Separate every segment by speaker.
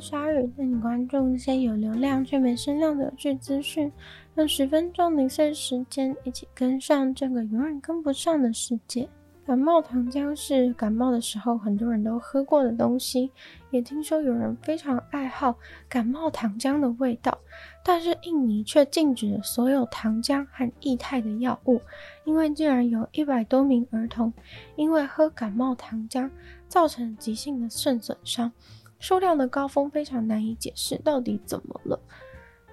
Speaker 1: 鲨鱼带你关注那些有流量却没声量的有趣资讯，用十分钟零碎时间一起跟上这个永远跟不上的世界。感冒糖浆是感冒的时候很多人都喝过的东西，也听说有人非常爱好感冒糖浆的味道。但是印尼却禁止了所有糖浆和液态的药物，因为竟然有一百多名儿童因为喝感冒糖浆造成急性的肾损伤，数量的高峰非常难以解释到底怎么了。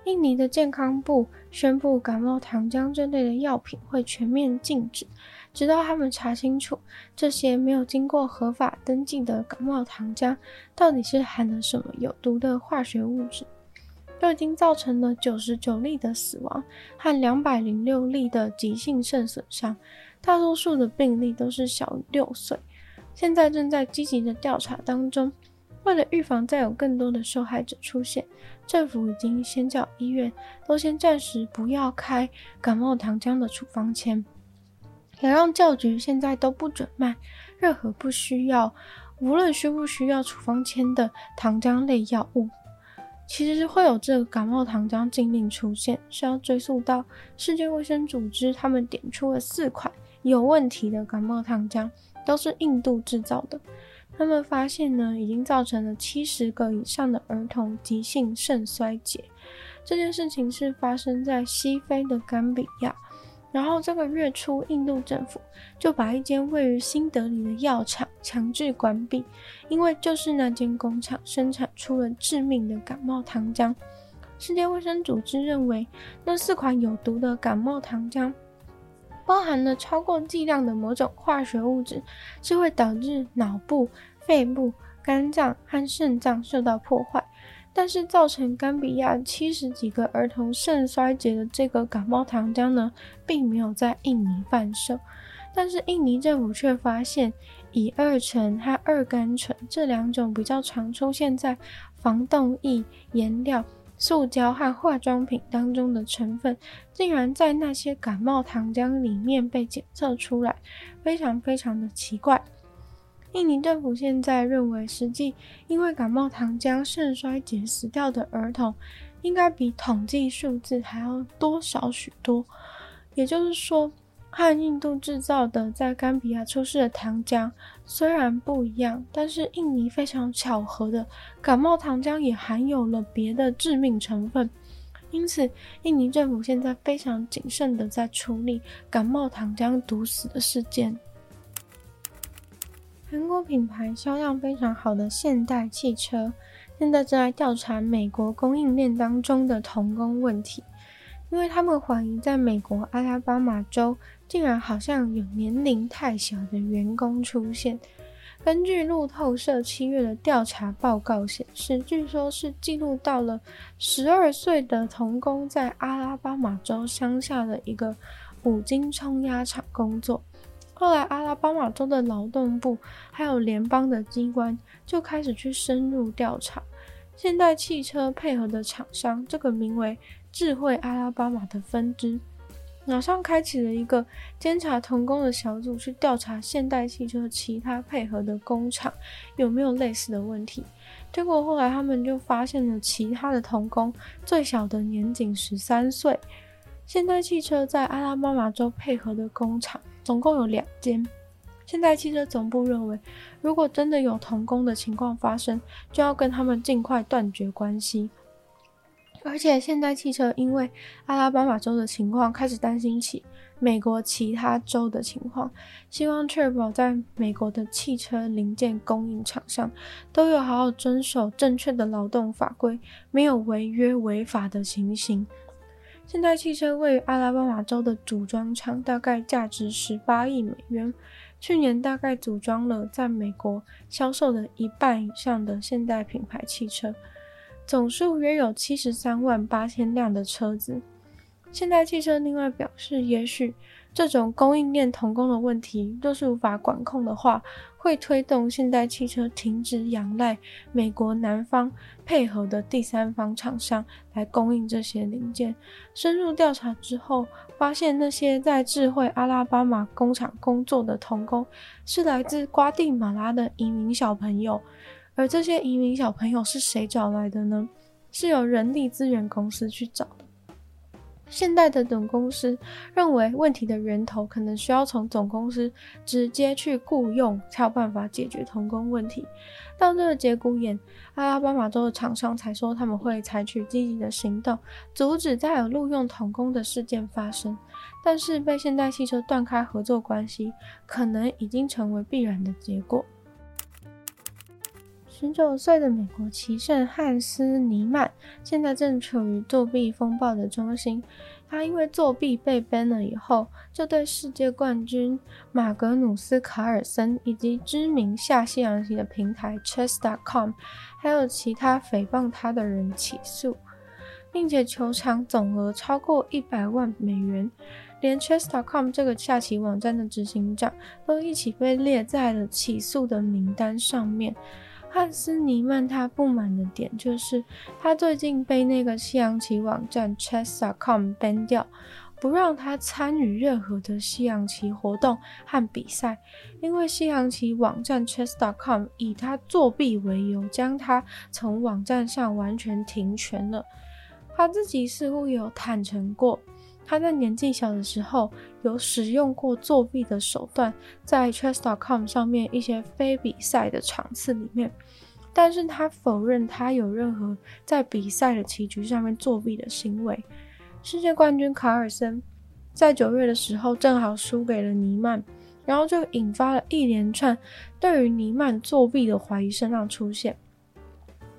Speaker 1: 印尼的健康部宣布，感冒糖浆这类的药品会全面禁止。直到他们查清楚这些没有经过合法登记的感冒糖浆到底是含了什么有毒的化学物质，都已经造成了九十九例的死亡和两百零六例的急性肾损伤，大多数的病例都是小于六岁。现在正在积极的调查当中，为了预防再有更多的受害者出现，政府已经先叫医院都先暂时不要开感冒糖浆的处方签。也让教局现在都不准卖任何不需要，无论需不需要处方签的糖浆类药物。其实会有这个感冒糖浆禁令出现，是要追溯到世界卫生组织，他们点出了四款有问题的感冒糖浆，都是印度制造的。他们发现呢，已经造成了七十个以上的儿童急性肾衰竭。这件事情是发生在西非的甘比亚。然后这个月初，印度政府就把一间位于新德里的药厂强制关闭，因为就是那间工厂生产出了致命的感冒糖浆。世界卫生组织认为，那四款有毒的感冒糖浆包含了超过剂量的某种化学物质，是会导致脑部、肺部、肝脏和肾脏受到破坏。但是造成甘比亚七十几个儿童肾衰竭的这个感冒糖浆呢，并没有在印尼贩售。但是印尼政府却发现，乙二醇和二甘醇这两种比较常出现在防冻液、颜料、塑胶和化妆品当中的成分，竟然在那些感冒糖浆里面被检测出来，非常非常的奇怪。印尼政府现在认为，实际因为感冒糖浆肾衰竭死掉的儿童，应该比统计数字还要多少许多。也就是说，和印度制造的在甘比亚出事的糖浆虽然不一样，但是印尼非常巧合的感冒糖浆也含有了别的致命成分。因此，印尼政府现在非常谨慎的在处理感冒糖浆毒死的事件。韩国品牌销量非常好的现代汽车，现在正在调查美国供应链当中的童工问题，因为他们怀疑在美国阿拉巴马州竟然好像有年龄太小的员工出现。根据路透社七月的调查报告显示，据说是记录到了十二岁的童工在阿拉巴马州乡下的一个五金冲压厂工作。后来，阿拉巴马州的劳动部还有联邦的机关就开始去深入调查。现代汽车配合的厂商，这个名为“智慧阿拉巴马”的分支，马上开启了一个监察童工的小组，去调查现代汽车其他配合的工厂有没有类似的问题。结果后来他们就发现了其他的童工，最小的年仅十三岁。现代汽车在阿拉巴马州配合的工厂。总共有两间。现代汽车总部认为，如果真的有童工的情况发生，就要跟他们尽快断绝关系。而且，现代汽车因为阿拉巴马州的情况，开始担心起美国其他州的情况，希望确保在美国的汽车零件供应厂商都有好好遵守正确的劳动法规，没有违约违法的情形。现代汽车位于阿拉巴马州的组装厂，大概价值十八亿美元。去年大概组装了在美国销售的一半以上的现代品牌汽车，总数约有七十三万八千辆的车子。现代汽车另外表示，也许。这种供应链童工的问题，若是无法管控的话，会推动现代汽车停止仰赖美国南方配合的第三方厂商来供应这些零件。深入调查之后，发现那些在智慧阿拉巴马工厂工作的童工，是来自瓜地马拉的移民小朋友。而这些移民小朋友是谁找来的呢？是由人力资源公司去找的。现代的总公司认为，问题的源头可能需要从总公司直接去雇佣，才有办法解决童工问题。到这个节骨眼，阿拉巴马州的厂商才说他们会采取积极的行动，阻止再有录用童工的事件发生。但是，被现代汽车断开合作关系，可能已经成为必然的结果。十九岁的美国棋圣汉斯·尼曼现在正处于作弊风暴的中心。他因为作弊被 ban 了以后，就对世界冠军马格努斯·卡尔森以及知名下西洋棋的平台 Chess.com，还有其他诽谤他的人起诉，并且求偿总额超过一百万美元。连 Chess.com 这个下棋网站的执行长都一起被列在了起诉的名单上面。汉斯·尼曼他不满的点就是，他最近被那个西洋棋网站 Chess.com ban 掉，不让他参与任何的西洋棋活动和比赛，因为西洋棋网站 Chess.com 以他作弊为由，将他从网站上完全停权了。他自己似乎有坦诚过。他在年纪小的时候有使用过作弊的手段，在 Chess.com 上面一些非比赛的场次里面，但是他否认他有任何在比赛的棋局上面作弊的行为。世界冠军卡尔森在九月的时候正好输给了尼曼，然后就引发了一连串对于尼曼作弊的怀疑声浪出现。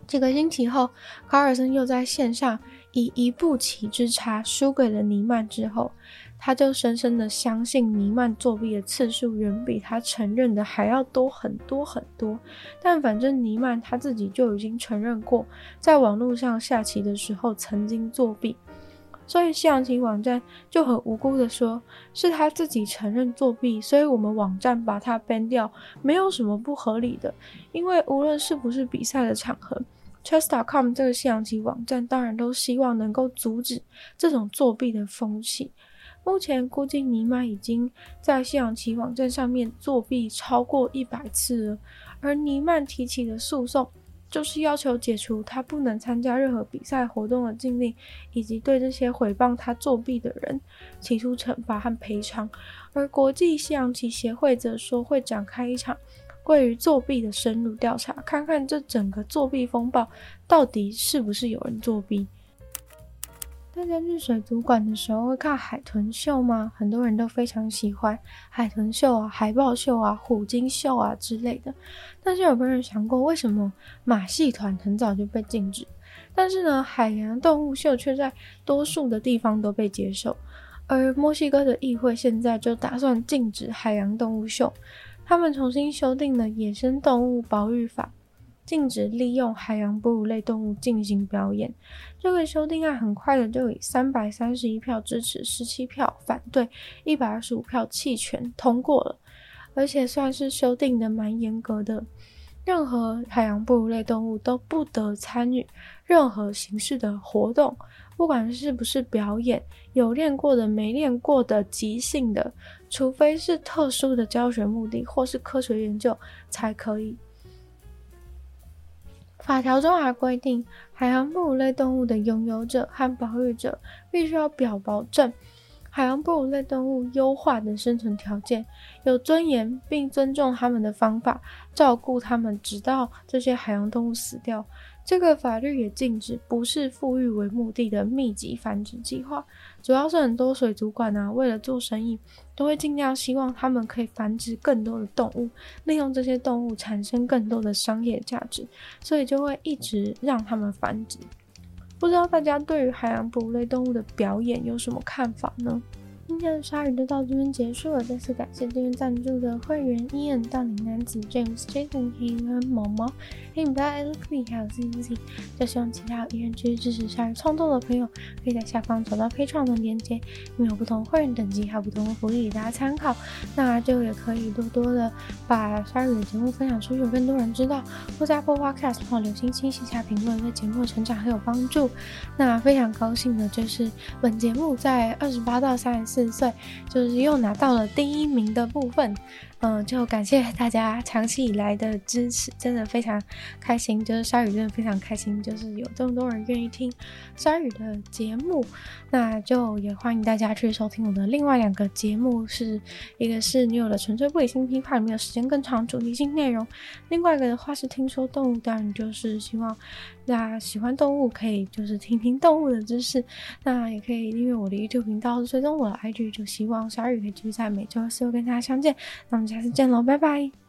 Speaker 1: 几个星期后，卡尔森又在线上。以一步棋之差输给了尼曼之后，他就深深的相信尼曼作弊的次数远比他承认的还要多很多很多。但反正尼曼他自己就已经承认过，在网络上下棋的时候曾经作弊，所以西洋棋网站就很无辜的说，是他自己承认作弊，所以我们网站把他 ban 掉，没有什么不合理的，因为无论是不是比赛的场合。Chess.com 这个西洋棋网站当然都希望能够阻止这种作弊的风气。目前估计尼曼已经在西洋棋网站上面作弊超过一百次了，而尼曼提起的诉讼就是要求解除他不能参加任何比赛活动的禁令，以及对这些诽谤他作弊的人提出惩罚和赔偿。而国际西洋棋协会则说会展开一场。关于作弊的深入调查，看看这整个作弊风暴到底是不是有人作弊。大家去水族馆的时候会看海豚秀吗？很多人都非常喜欢海豚秀啊、海豹秀啊、虎鲸秀啊之类的。但是有没有人想过，为什么马戏团很早就被禁止，但是呢，海洋动物秀却在多数的地方都被接受？而墨西哥的议会现在就打算禁止海洋动物秀。他们重新修订了《野生动物保育法》，禁止利用海洋哺乳类动物进行表演。这个修订案很快的就以三百三十一票支持、十七票反对、一百二十五票弃权通过了，而且算是修订的蛮严格的。任何海洋哺乳类动物都不得参与任何形式的活动，不管是不是表演，有练过的、没练过的、即兴的，除非是特殊的教学目的或是科学研究才可以。法条中还规定，海洋哺乳类动物的拥有者和保育者必须要表保证。海洋哺乳类动物优化的生存条件，有尊严，并尊重他们的方法，照顾他们，直到这些海洋动物死掉。这个法律也禁止不是富裕为目的的密集繁殖计划。主要是很多水族馆啊，为了做生意，都会尽量希望他们可以繁殖更多的动物，利用这些动物产生更多的商业价值，所以就会一直让他们繁殖。不知道大家对于海洋哺乳类动物的表演有什么看法呢？今天的鲨鱼就到这边结束了，再次感谢订阅赞助的会员 Ian、大龄男子 James、Jason、黑人毛毛、黑米大、Alex 还有 ZZ。就希望其他有意愿支持鲨鱼创作的朋友，可以在下方找到 Patreon 的链接，因为有不同会员等级，还有不同的福利给大家参考。那就也可以多多的把鲨鱼的节目分享出去，更多人知道。或在 Apple Podcast 或留星星、写下评论，对节目的成长很有帮助。那非常高兴的就是本节目在二十八到三十四。四岁，就是又拿到了第一名的部分，嗯，就感谢大家长期以来的支持，真的非常开心。就是鲨鱼真的非常开心，就是有这么多人愿意听鲨鱼的节目。那就也欢迎大家去收听我的另外两个节目，是一个是女友的纯粹不理性批判，里面有时间更长主题性内容；另外一个的话是听说动物，当然就是希望大家喜欢动物可以就是听听动物的知识。那也可以订阅我的 YouTube 频道，追踪我的就希望下雨可以继续在每周四跟大家相见。那我们下次见喽，拜拜。